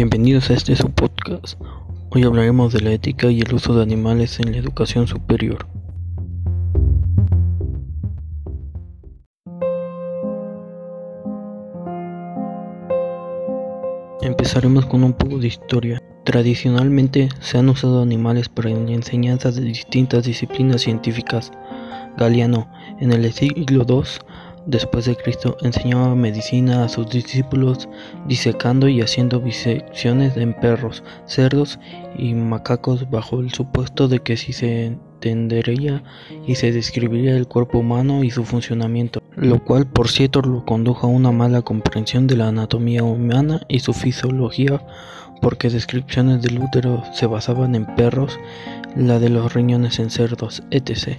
Bienvenidos a este su podcast. Hoy hablaremos de la ética y el uso de animales en la educación superior. Empezaremos con un poco de historia. Tradicionalmente se han usado animales para la enseñanza de distintas disciplinas científicas. Galiano, en el siglo II después de Cristo, enseñaba medicina a sus discípulos disecando y haciendo disecciones en perros, cerdos y macacos bajo el supuesto de que si se entendería y se describiría el cuerpo humano y su funcionamiento, lo cual por cierto lo condujo a una mala comprensión de la anatomía humana y su fisiología porque descripciones del útero se basaban en perros, la de los riñones en cerdos, etc.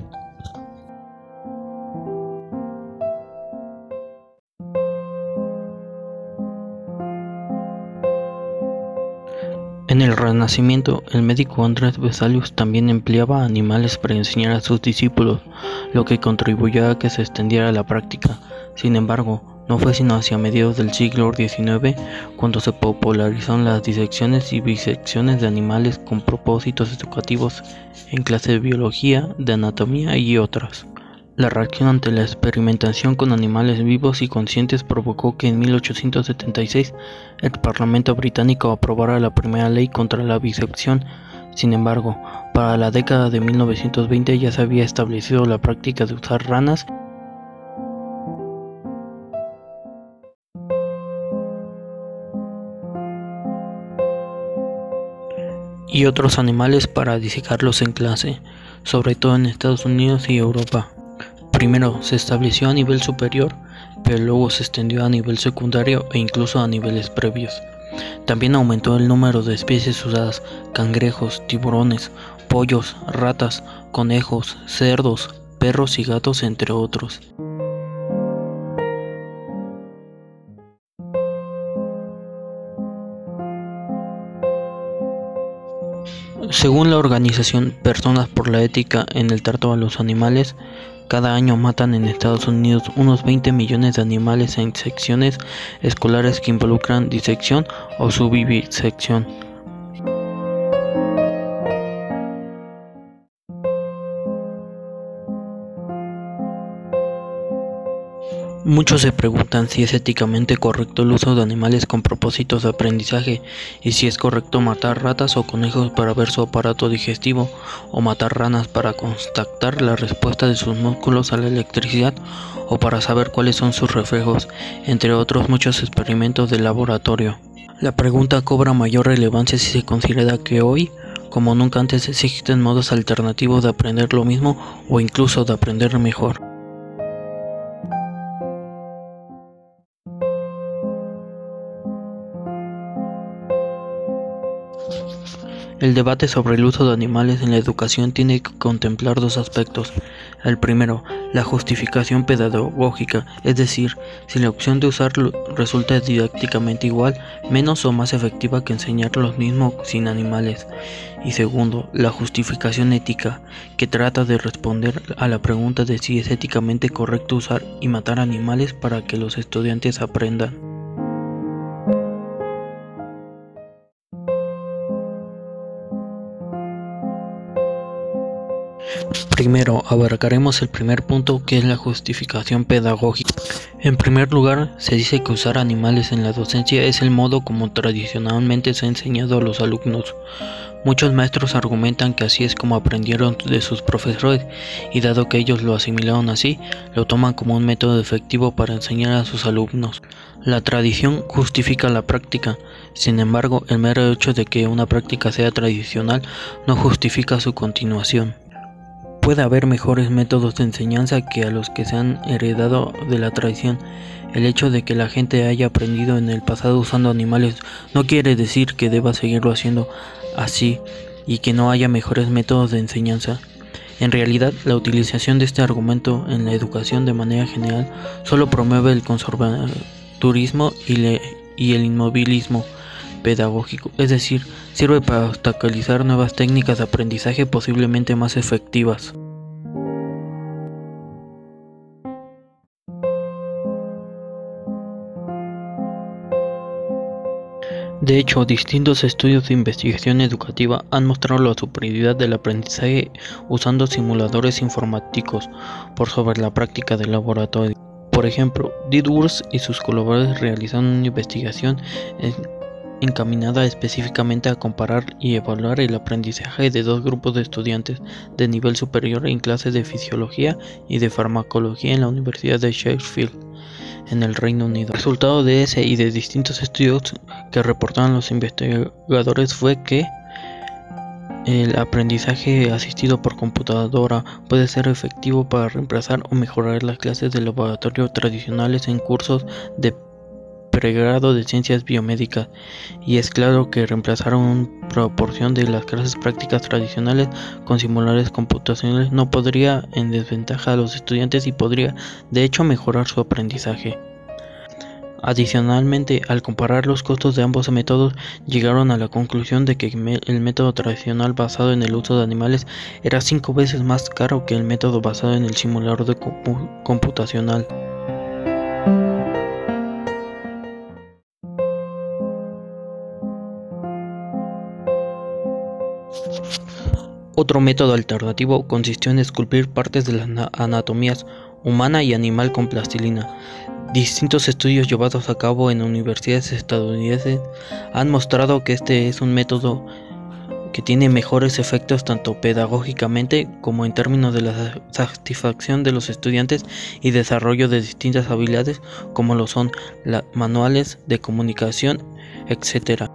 el Renacimiento, el médico Andrés Vesalius también empleaba animales para enseñar a sus discípulos, lo que contribuyó a que se extendiera la práctica. Sin embargo, no fue sino hacia mediados del siglo XIX cuando se popularizaron las disecciones y bisecciones de animales con propósitos educativos en clase de biología, de anatomía y otras. La reacción ante la experimentación con animales vivos y conscientes provocó que en 1876 el Parlamento británico aprobara la primera ley contra la bisección. Sin embargo, para la década de 1920 ya se había establecido la práctica de usar ranas y otros animales para disecarlos en clase, sobre todo en Estados Unidos y Europa. Primero se estableció a nivel superior, pero luego se extendió a nivel secundario e incluso a niveles previos. También aumentó el número de especies usadas, cangrejos, tiburones, pollos, ratas, conejos, cerdos, perros y gatos, entre otros. Según la organización Personas por la Ética en el Trato a los Animales, cada año matan en Estados Unidos unos 20 millones de animales en secciones escolares que involucran disección o subvivisección. Muchos se preguntan si es éticamente correcto el uso de animales con propósitos de aprendizaje y si es correcto matar ratas o conejos para ver su aparato digestivo o matar ranas para constatar la respuesta de sus músculos a la electricidad o para saber cuáles son sus reflejos, entre otros muchos experimentos de laboratorio. La pregunta cobra mayor relevancia si se considera que hoy, como nunca antes, existen modos alternativos de aprender lo mismo o incluso de aprender mejor. El debate sobre el uso de animales en la educación tiene que contemplar dos aspectos. El primero, la justificación pedagógica, es decir, si la opción de usarlo resulta didácticamente igual, menos o más efectiva que enseñar lo mismo sin animales. Y segundo, la justificación ética, que trata de responder a la pregunta de si es éticamente correcto usar y matar animales para que los estudiantes aprendan. Primero, abarcaremos el primer punto que es la justificación pedagógica. En primer lugar, se dice que usar animales en la docencia es el modo como tradicionalmente se ha enseñado a los alumnos. Muchos maestros argumentan que así es como aprendieron de sus profesores y dado que ellos lo asimilaron así, lo toman como un método efectivo para enseñar a sus alumnos. La tradición justifica la práctica, sin embargo, el mero hecho de que una práctica sea tradicional no justifica su continuación. Puede haber mejores métodos de enseñanza que a los que se han heredado de la tradición. El hecho de que la gente haya aprendido en el pasado usando animales no quiere decir que deba seguirlo haciendo así y que no haya mejores métodos de enseñanza. En realidad, la utilización de este argumento en la educación de manera general solo promueve el conservadurismo y, y el inmovilismo pedagógico, es decir, sirve para obstaculizar nuevas técnicas de aprendizaje posiblemente más efectivas. De hecho, distintos estudios de investigación educativa han mostrado la superioridad del aprendizaje usando simuladores informáticos por sobre la práctica del laboratorio. Por ejemplo, Didworth y sus colaboradores realizaron una investigación encaminada específicamente a comparar y evaluar el aprendizaje de dos grupos de estudiantes de nivel superior en clases de fisiología y de farmacología en la Universidad de Sheffield en el Reino Unido. El resultado de ese y de distintos estudios que reportaron los investigadores fue que el aprendizaje asistido por computadora puede ser efectivo para reemplazar o mejorar las clases de laboratorio tradicionales en cursos de pregrado de ciencias biomédicas y es claro que reemplazar una proporción de las clases prácticas tradicionales con simuladores computacionales no podría en desventaja a los estudiantes y podría de hecho mejorar su aprendizaje. Adicionalmente, al comparar los costos de ambos métodos, llegaron a la conclusión de que el método tradicional basado en el uso de animales era cinco veces más caro que el método basado en el simulador computacional. Otro método alternativo consistió en esculpir partes de las anatomías humana y animal con plastilina. Distintos estudios llevados a cabo en universidades estadounidenses han mostrado que este es un método que tiene mejores efectos tanto pedagógicamente como en términos de la satisfacción de los estudiantes y desarrollo de distintas habilidades como lo son las manuales de comunicación, etc.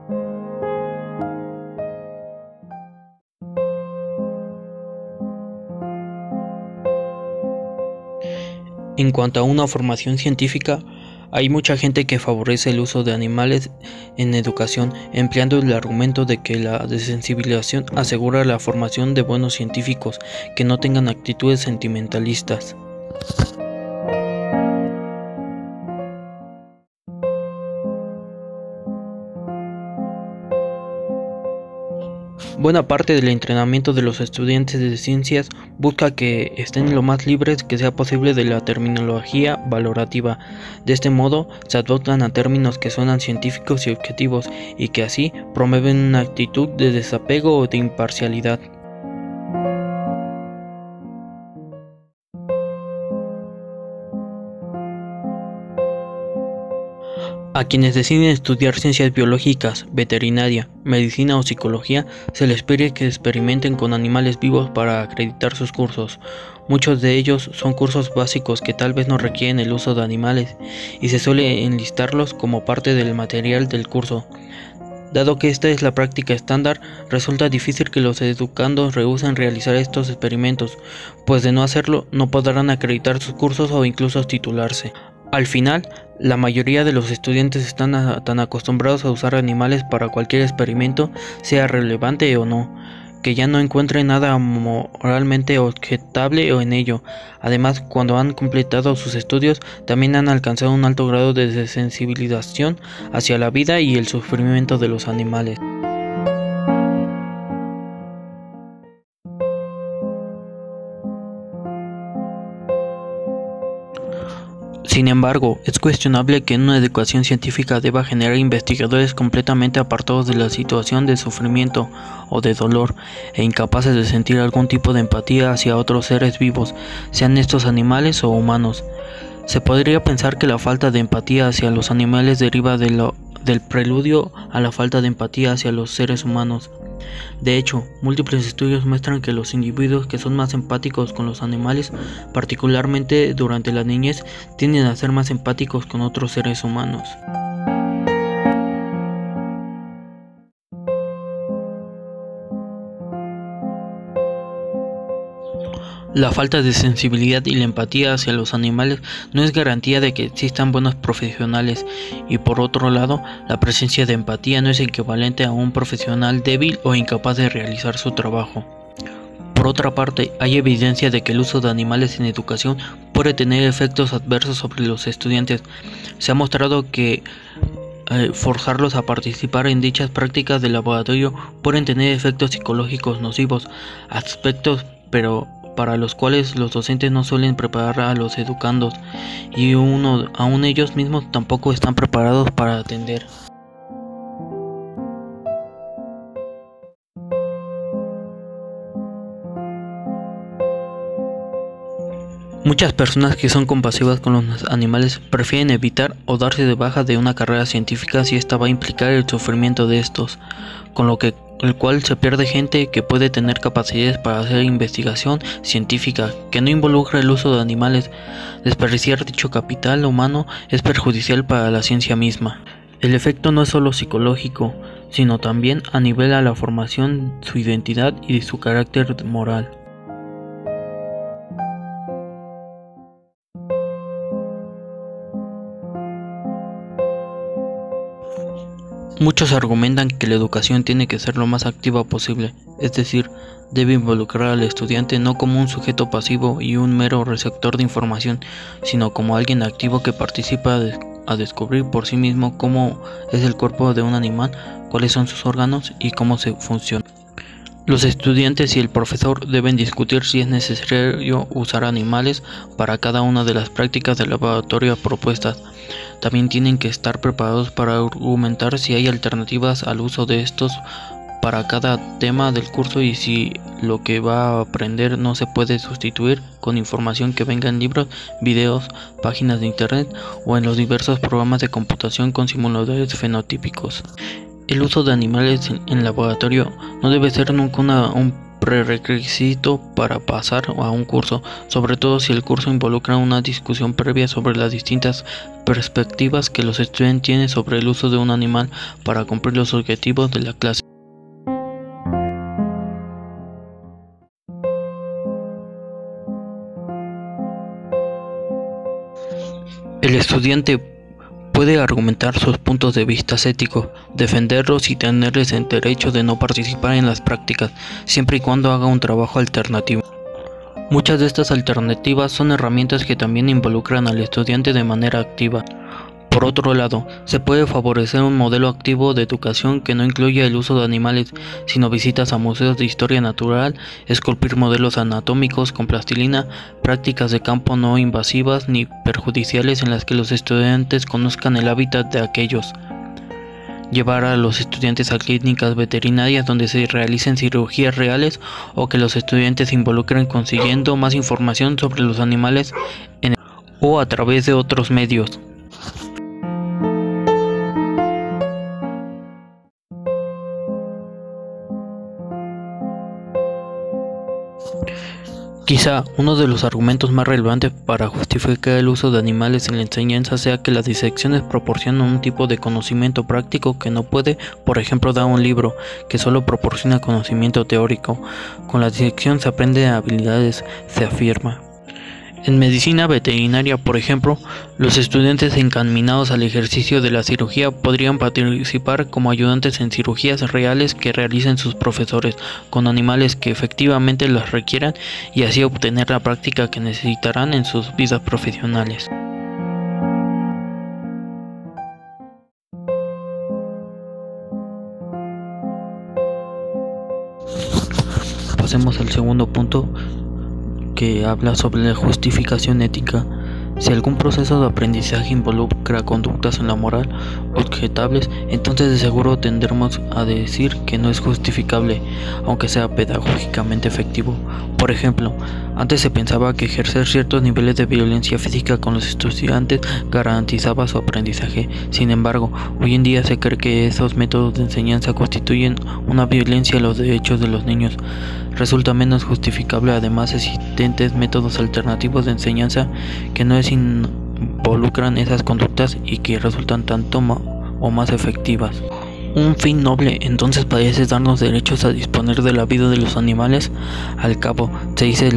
En cuanto a una formación científica, hay mucha gente que favorece el uso de animales en educación, empleando el argumento de que la desensibilización asegura la formación de buenos científicos que no tengan actitudes sentimentalistas. Buena parte del entrenamiento de los estudiantes de ciencias busca que estén lo más libres que sea posible de la terminología valorativa. De este modo, se adoptan a términos que suenan científicos y objetivos y que así promueven una actitud de desapego o de imparcialidad. A quienes deciden estudiar ciencias biológicas, veterinaria, medicina o psicología, se les pide que experimenten con animales vivos para acreditar sus cursos. Muchos de ellos son cursos básicos que tal vez no requieren el uso de animales y se suele enlistarlos como parte del material del curso. Dado que esta es la práctica estándar, resulta difícil que los educandos rehúsen realizar estos experimentos, pues de no hacerlo no podrán acreditar sus cursos o incluso titularse. Al final, la mayoría de los estudiantes están tan acostumbrados a usar animales para cualquier experimento, sea relevante o no, que ya no encuentren nada moralmente objetable en ello. Además, cuando han completado sus estudios, también han alcanzado un alto grado de sensibilización hacia la vida y el sufrimiento de los animales. Sin embargo, es cuestionable que una educación científica deba generar investigadores completamente apartados de la situación de sufrimiento o de dolor e incapaces de sentir algún tipo de empatía hacia otros seres vivos, sean estos animales o humanos. Se podría pensar que la falta de empatía hacia los animales deriva del preludio a la falta de empatía hacia los seres humanos. De hecho, múltiples estudios muestran que los individuos que son más empáticos con los animales, particularmente durante la niñez, tienden a ser más empáticos con otros seres humanos. La falta de sensibilidad y la empatía hacia los animales no es garantía de que existan buenos profesionales y por otro lado, la presencia de empatía no es equivalente a un profesional débil o incapaz de realizar su trabajo. Por otra parte, hay evidencia de que el uso de animales en educación puede tener efectos adversos sobre los estudiantes. Se ha mostrado que eh, forzarlos a participar en dichas prácticas de laboratorio pueden tener efectos psicológicos nocivos, aspectos pero para los cuales los docentes no suelen preparar a los educandos y uno, aún ellos mismos tampoco están preparados para atender. Muchas personas que son compasivas con los animales prefieren evitar o darse de baja de una carrera científica si esta va a implicar el sufrimiento de estos, con lo que el cual se pierde gente que puede tener capacidades para hacer investigación científica que no involucra el uso de animales. Desperdiciar dicho capital humano es perjudicial para la ciencia misma. El efecto no es solo psicológico, sino también a nivel a la formación, su identidad y su carácter moral. Muchos argumentan que la educación tiene que ser lo más activa posible, es decir, debe involucrar al estudiante no como un sujeto pasivo y un mero receptor de información, sino como alguien activo que participa a descubrir por sí mismo cómo es el cuerpo de un animal, cuáles son sus órganos y cómo se funciona. Los estudiantes y el profesor deben discutir si es necesario usar animales para cada una de las prácticas de laboratorio propuestas. También tienen que estar preparados para argumentar si hay alternativas al uso de estos para cada tema del curso y si lo que va a aprender no se puede sustituir con información que venga en libros, videos, páginas de internet o en los diversos programas de computación con simuladores fenotípicos. El uso de animales en laboratorio no debe ser nunca un prerequisito para pasar a un curso, sobre todo si el curso involucra una discusión previa sobre las distintas perspectivas que los estudiantes tienen sobre el uso de un animal para cumplir los objetivos de la clase. El estudiante Puede argumentar sus puntos de vista éticos, defenderlos y tenerles el derecho de no participar en las prácticas, siempre y cuando haga un trabajo alternativo. Muchas de estas alternativas son herramientas que también involucran al estudiante de manera activa. Por otro lado, se puede favorecer un modelo activo de educación que no incluya el uso de animales, sino visitas a museos de historia natural, esculpir modelos anatómicos con plastilina, prácticas de campo no invasivas ni perjudiciales en las que los estudiantes conozcan el hábitat de aquellos. Llevar a los estudiantes a clínicas veterinarias donde se realicen cirugías reales o que los estudiantes se involucren consiguiendo más información sobre los animales o a través de otros medios. Quizá uno de los argumentos más relevantes para justificar el uso de animales en la enseñanza sea que las disecciones proporcionan un tipo de conocimiento práctico que no puede, por ejemplo, dar un libro que solo proporciona conocimiento teórico. Con la disección se aprende habilidades, se afirma. En medicina veterinaria, por ejemplo, los estudiantes encaminados al ejercicio de la cirugía podrían participar como ayudantes en cirugías reales que realicen sus profesores con animales que efectivamente las requieran y así obtener la práctica que necesitarán en sus vidas profesionales. Pasemos al segundo punto que habla sobre la justificación ética. Si algún proceso de aprendizaje involucra conductas en la moral objetables, entonces de seguro tendremos a decir que no es justificable, aunque sea pedagógicamente efectivo. Por ejemplo, antes se pensaba que ejercer ciertos niveles de violencia física con los estudiantes garantizaba su aprendizaje. Sin embargo, hoy en día se cree que esos métodos de enseñanza constituyen una violencia a los derechos de los niños. Resulta menos justificable además existentes métodos alternativos de enseñanza que no involucran esas conductas y que resultan tanto o más efectivas. Un fin noble entonces parece darnos derechos a disponer de la vida de los animales. Al cabo, se dice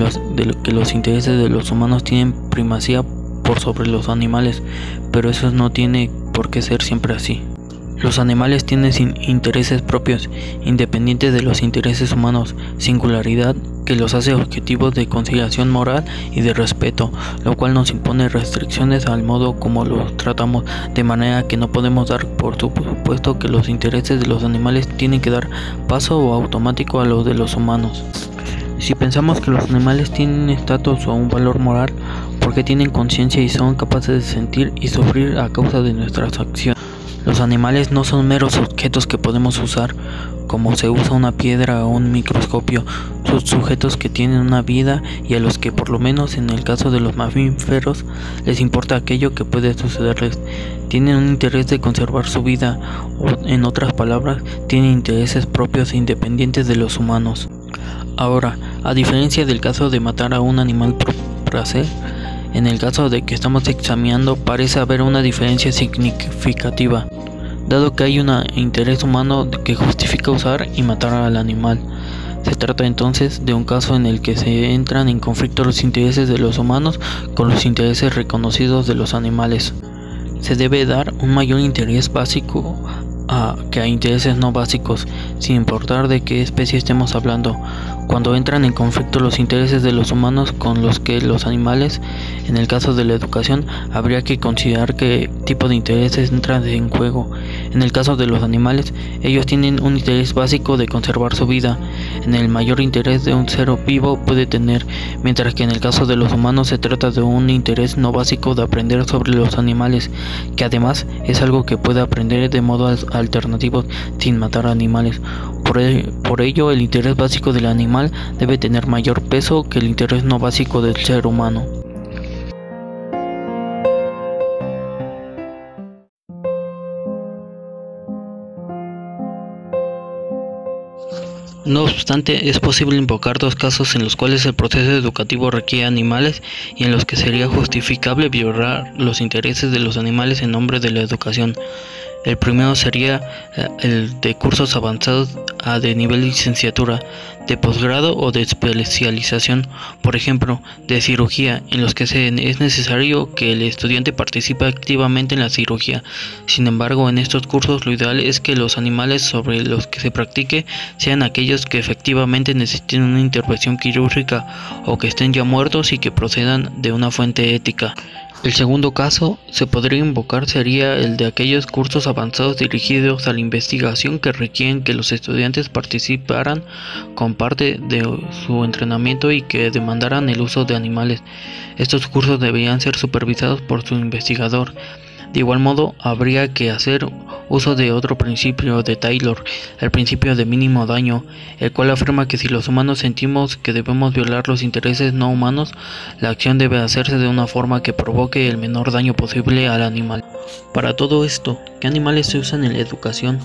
que los intereses de los humanos tienen primacía por sobre los animales, pero eso no tiene por qué ser siempre así. Los animales tienen intereses propios, independientes de los intereses humanos, singularidad que los hace objetivos de conciliación moral y de respeto, lo cual nos impone restricciones al modo como los tratamos, de manera que no podemos dar por supuesto que los intereses de los animales tienen que dar paso automático a los de los humanos. Si pensamos que los animales tienen estatus o un valor moral, porque tienen conciencia y son capaces de sentir y sufrir a causa de nuestras acciones. Los animales no son meros objetos que podemos usar como se usa una piedra o un microscopio, son sujetos que tienen una vida y a los que por lo menos en el caso de los mamíferos les importa aquello que puede sucederles. Tienen un interés de conservar su vida o en otras palabras, tienen intereses propios e independientes de los humanos. Ahora, a diferencia del caso de matar a un animal por placer, en el caso de que estamos examinando parece haber una diferencia significativa dado que hay un interés humano que justifica usar y matar al animal. Se trata entonces de un caso en el que se entran en conflicto los intereses de los humanos con los intereses reconocidos de los animales. Se debe dar un mayor interés básico a, que a intereses no básicos, sin importar de qué especie estemos hablando, cuando entran en conflicto los intereses de los humanos con los que los animales, en el caso de la educación, habría que considerar qué tipo de intereses entran en juego. En el caso de los animales, ellos tienen un interés básico de conservar su vida, en el mayor interés de un ser vivo puede tener, mientras que en el caso de los humanos se trata de un interés no básico de aprender sobre los animales, que además es algo que puede aprender de modo alternativo sin matar animales. Por, ello, el interés básico del animal debe tener mayor peso que el interés no básico del ser humano. No obstante, es posible invocar dos casos en los cuales el proceso educativo requiere animales y en los que sería justificable violar los intereses de los animales en nombre de la educación. El primero sería eh, el de cursos avanzados a de nivel licenciatura, de posgrado o de especialización, por ejemplo, de cirugía, en los que es necesario que el estudiante participe activamente en la cirugía. Sin embargo, en estos cursos lo ideal es que los animales sobre los que se practique sean aquellos que efectivamente necesiten una intervención quirúrgica o que estén ya muertos y que procedan de una fuente ética. El segundo caso se podría invocar sería el de aquellos cursos avanzados dirigidos a la investigación que requieren que los estudiantes participaran con parte de su entrenamiento y que demandaran el uso de animales. Estos cursos deberían ser supervisados por su investigador. De igual modo, habría que hacer uso de otro principio de Taylor, el principio de mínimo daño, el cual afirma que si los humanos sentimos que debemos violar los intereses no humanos, la acción debe hacerse de una forma que provoque el menor daño posible al animal. Para todo esto, ¿qué animales se usan en la educación?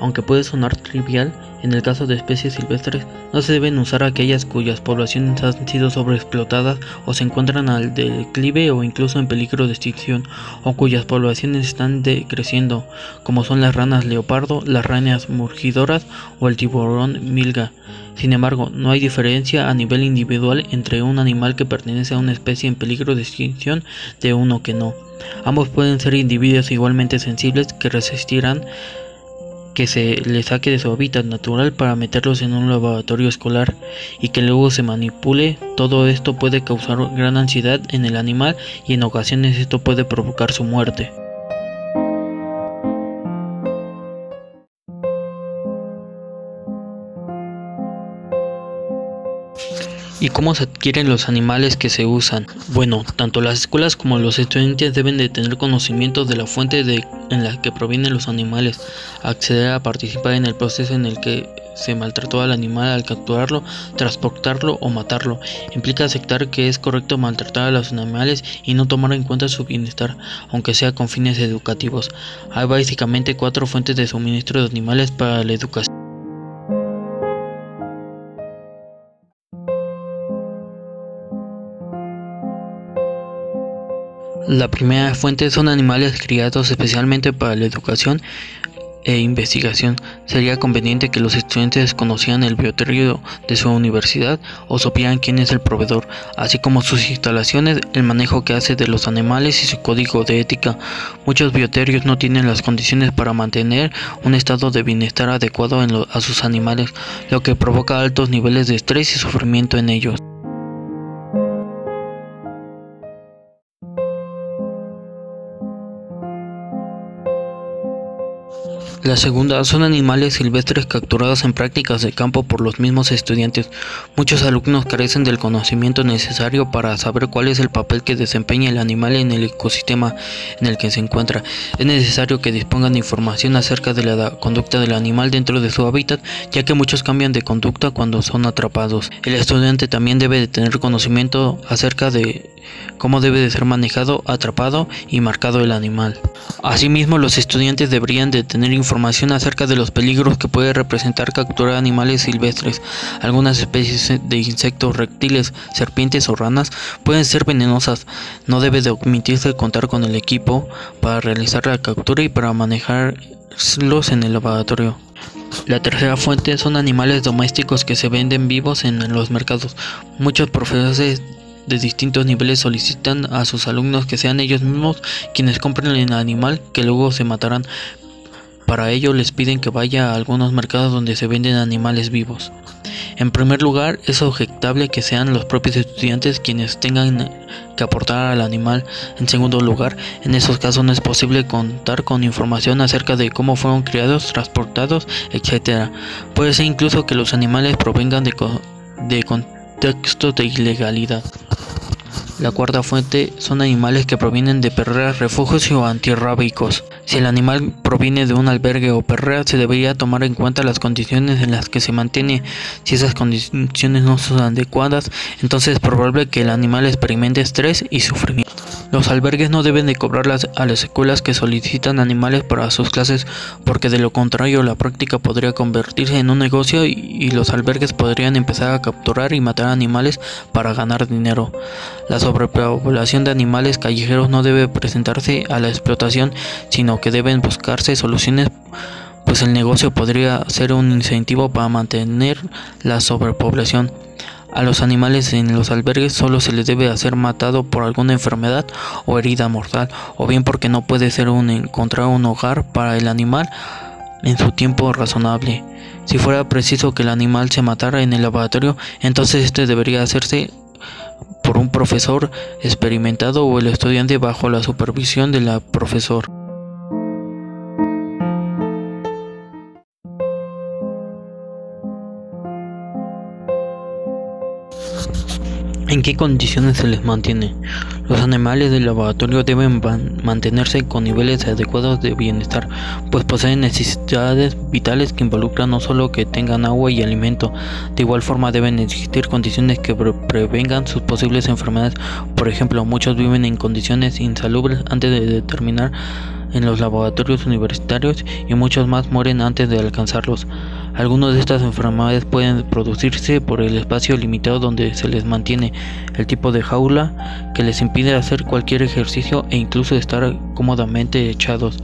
Aunque puede sonar trivial, en el caso de especies silvestres, no se deben usar aquellas cuyas poblaciones han sido sobreexplotadas o se encuentran al declive o incluso en peligro de extinción, o cuyas poblaciones están decreciendo, como son las ranas leopardo, las ranas murgidoras o el tiburón milga. Sin embargo, no hay diferencia a nivel individual entre un animal que pertenece a una especie en peligro de extinción de uno que no. Ambos pueden ser individuos igualmente sensibles que resistirán que se le saque de su hábitat natural para meterlos en un laboratorio escolar y que luego se manipule, todo esto puede causar gran ansiedad en el animal y en ocasiones esto puede provocar su muerte. ¿Y cómo se adquieren los animales que se usan? Bueno, tanto las escuelas como los estudiantes deben de tener conocimiento de la fuente de, en la que provienen los animales, acceder a participar en el proceso en el que se maltrató al animal al capturarlo, transportarlo o matarlo. Implica aceptar que es correcto maltratar a los animales y no tomar en cuenta su bienestar, aunque sea con fines educativos. Hay básicamente cuatro fuentes de suministro de animales para la educación. La primera fuente son animales criados especialmente para la educación e investigación. Sería conveniente que los estudiantes conocieran el bioterrio de su universidad o supieran quién es el proveedor, así como sus instalaciones, el manejo que hace de los animales y su código de ética. Muchos bioterios no tienen las condiciones para mantener un estado de bienestar adecuado a sus animales, lo que provoca altos niveles de estrés y sufrimiento en ellos. La segunda son animales silvestres capturados en prácticas de campo por los mismos estudiantes. Muchos alumnos carecen del conocimiento necesario para saber cuál es el papel que desempeña el animal en el ecosistema en el que se encuentra. Es necesario que dispongan de información acerca de la conducta del animal dentro de su hábitat, ya que muchos cambian de conducta cuando son atrapados. El estudiante también debe de tener conocimiento acerca de cómo debe de ser manejado, atrapado y marcado el animal. Asimismo, los estudiantes deberían de tener información acerca de los peligros que puede representar capturar animales silvestres. Algunas especies de insectos, reptiles, serpientes o ranas pueden ser venenosas. No debe de omitirse contar con el equipo para realizar la captura y para manejarlos en el laboratorio. La tercera fuente son animales domésticos que se venden vivos en los mercados. Muchos profesores de distintos niveles solicitan a sus alumnos que sean ellos mismos quienes compren el animal que luego se matarán. Para ello les piden que vaya a algunos mercados donde se venden animales vivos. En primer lugar, es objetable que sean los propios estudiantes quienes tengan que aportar al animal. En segundo lugar, en esos casos no es posible contar con información acerca de cómo fueron criados, transportados, etc. Puede ser incluso que los animales provengan de, de contextos de ilegalidad. La cuarta fuente son animales que provienen de perreras, refugios o antirrábicos. Si el animal proviene de un albergue o perrera, se debería tomar en cuenta las condiciones en las que se mantiene. Si esas condiciones no son adecuadas, entonces es probable que el animal experimente estrés y sufrimiento. Los albergues no deben de cobrar a las escuelas que solicitan animales para sus clases porque de lo contrario la práctica podría convertirse en un negocio y, los albergues podrían empezar a capturar y matar animales para ganar dinero. La sobrepoblación de animales callejeros no debe presentarse a la explotación sino que deben buscarse soluciones pues el negocio podría ser un incentivo para mantener la sobrepoblación. A los animales en los albergues solo se les debe hacer matado por alguna enfermedad o herida mortal, o bien porque no puede ser un encontrar un hogar para el animal en su tiempo razonable. Si fuera preciso que el animal se matara en el laboratorio, entonces este debería hacerse por un profesor experimentado o el estudiante bajo la supervisión del profesor. ¿En qué condiciones se les mantiene? Los animales del laboratorio deben mantenerse con niveles adecuados de bienestar, pues poseen necesidades vitales que involucran no solo que tengan agua y alimento, de igual forma deben existir condiciones que prevengan sus posibles enfermedades. Por ejemplo, muchos viven en condiciones insalubres antes de determinar en los laboratorios universitarios y muchos más mueren antes de alcanzarlos. Algunas de estas enfermedades pueden producirse por el espacio limitado donde se les mantiene, el tipo de jaula que les impide hacer cualquier ejercicio e incluso estar cómodamente echados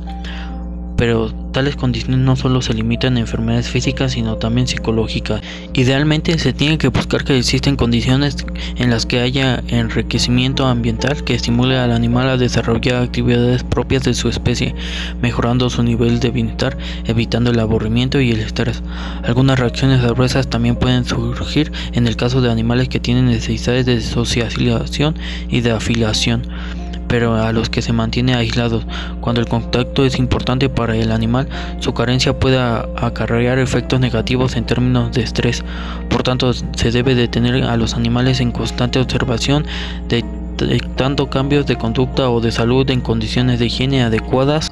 pero tales condiciones no solo se limitan a enfermedades físicas sino también psicológicas. Idealmente se tiene que buscar que existen condiciones en las que haya enriquecimiento ambiental que estimule al animal a desarrollar actividades propias de su especie, mejorando su nivel de bienestar, evitando el aburrimiento y el estrés. Algunas reacciones adversas también pueden surgir en el caso de animales que tienen necesidades de socialización y de afiliación pero a los que se mantiene aislados. Cuando el contacto es importante para el animal, su carencia puede acarrear efectos negativos en términos de estrés. Por tanto, se debe de tener a los animales en constante observación, detectando cambios de conducta o de salud en condiciones de higiene adecuadas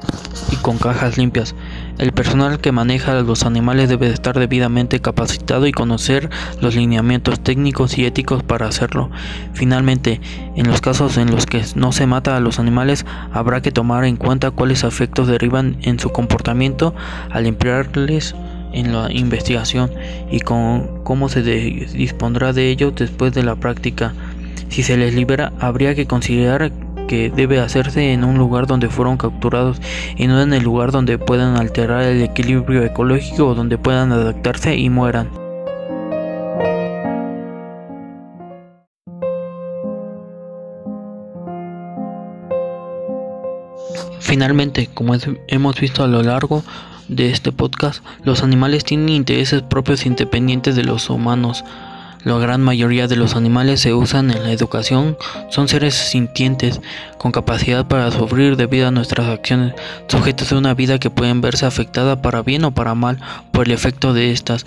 y con cajas limpias. El personal que maneja a los animales debe estar debidamente capacitado y conocer los lineamientos técnicos y éticos para hacerlo. Finalmente, en los casos en los que no se mata a los animales, habrá que tomar en cuenta cuáles efectos derivan en su comportamiento al emplearles en la investigación y con cómo se dispondrá de ello después de la práctica. Si se les libera, habría que considerar que debe hacerse en un lugar donde fueron capturados y no en el lugar donde puedan alterar el equilibrio ecológico o donde puedan adaptarse y mueran. Finalmente, como hemos visto a lo largo de este podcast, los animales tienen intereses propios independientes de los humanos. La gran mayoría de los animales se usan en la educación, son seres sintientes, con capacidad para sufrir debido a nuestras acciones, sujetos a una vida que pueden verse afectada para bien o para mal por el efecto de estas.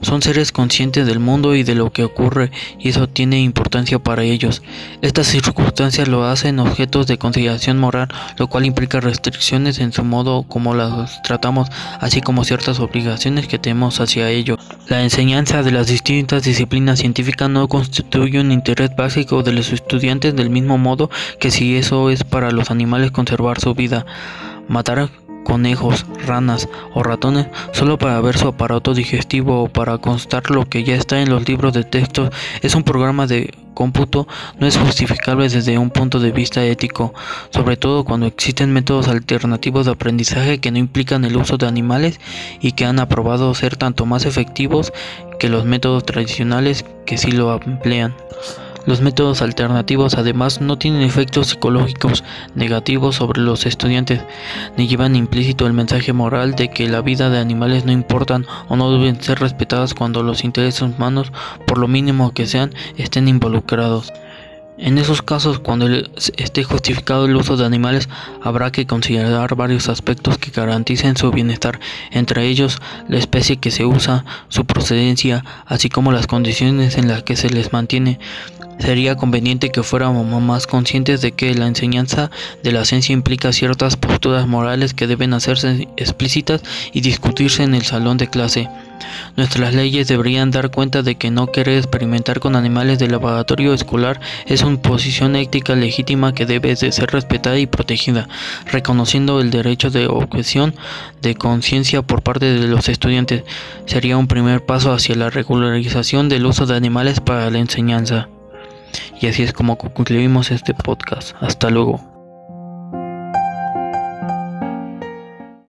Son seres conscientes del mundo y de lo que ocurre y eso tiene importancia para ellos. Estas circunstancias lo hacen objetos de consideración moral, lo cual implica restricciones en su modo como las tratamos, así como ciertas obligaciones que tenemos hacia ello. La enseñanza de las distintas disciplinas científicas no constituye un interés básico de los estudiantes del mismo modo que si eso es para los animales conservar su vida. Matar conejos, ranas o ratones solo para ver su aparato digestivo o para constar lo que ya está en los libros de texto es un programa de cómputo no es justificable desde un punto de vista ético, sobre todo cuando existen métodos alternativos de aprendizaje que no implican el uso de animales y que han aprobado ser tanto más efectivos que los métodos tradicionales que sí lo emplean. Los métodos alternativos además no tienen efectos psicológicos negativos sobre los estudiantes, ni llevan implícito el mensaje moral de que la vida de animales no importan o no deben ser respetadas cuando los intereses humanos, por lo mínimo que sean, estén involucrados. En esos casos, cuando esté justificado el uso de animales, habrá que considerar varios aspectos que garanticen su bienestar, entre ellos la especie que se usa, su procedencia, así como las condiciones en las que se les mantiene, Sería conveniente que fuéramos más conscientes de que la enseñanza de la ciencia implica ciertas posturas morales que deben hacerse explícitas y discutirse en el salón de clase. Nuestras leyes deberían dar cuenta de que no querer experimentar con animales del laboratorio escolar es una posición ética legítima que debe de ser respetada y protegida, reconociendo el derecho de objeción de conciencia por parte de los estudiantes. Sería un primer paso hacia la regularización del uso de animales para la enseñanza. Y así es como concluimos este podcast. Hasta luego.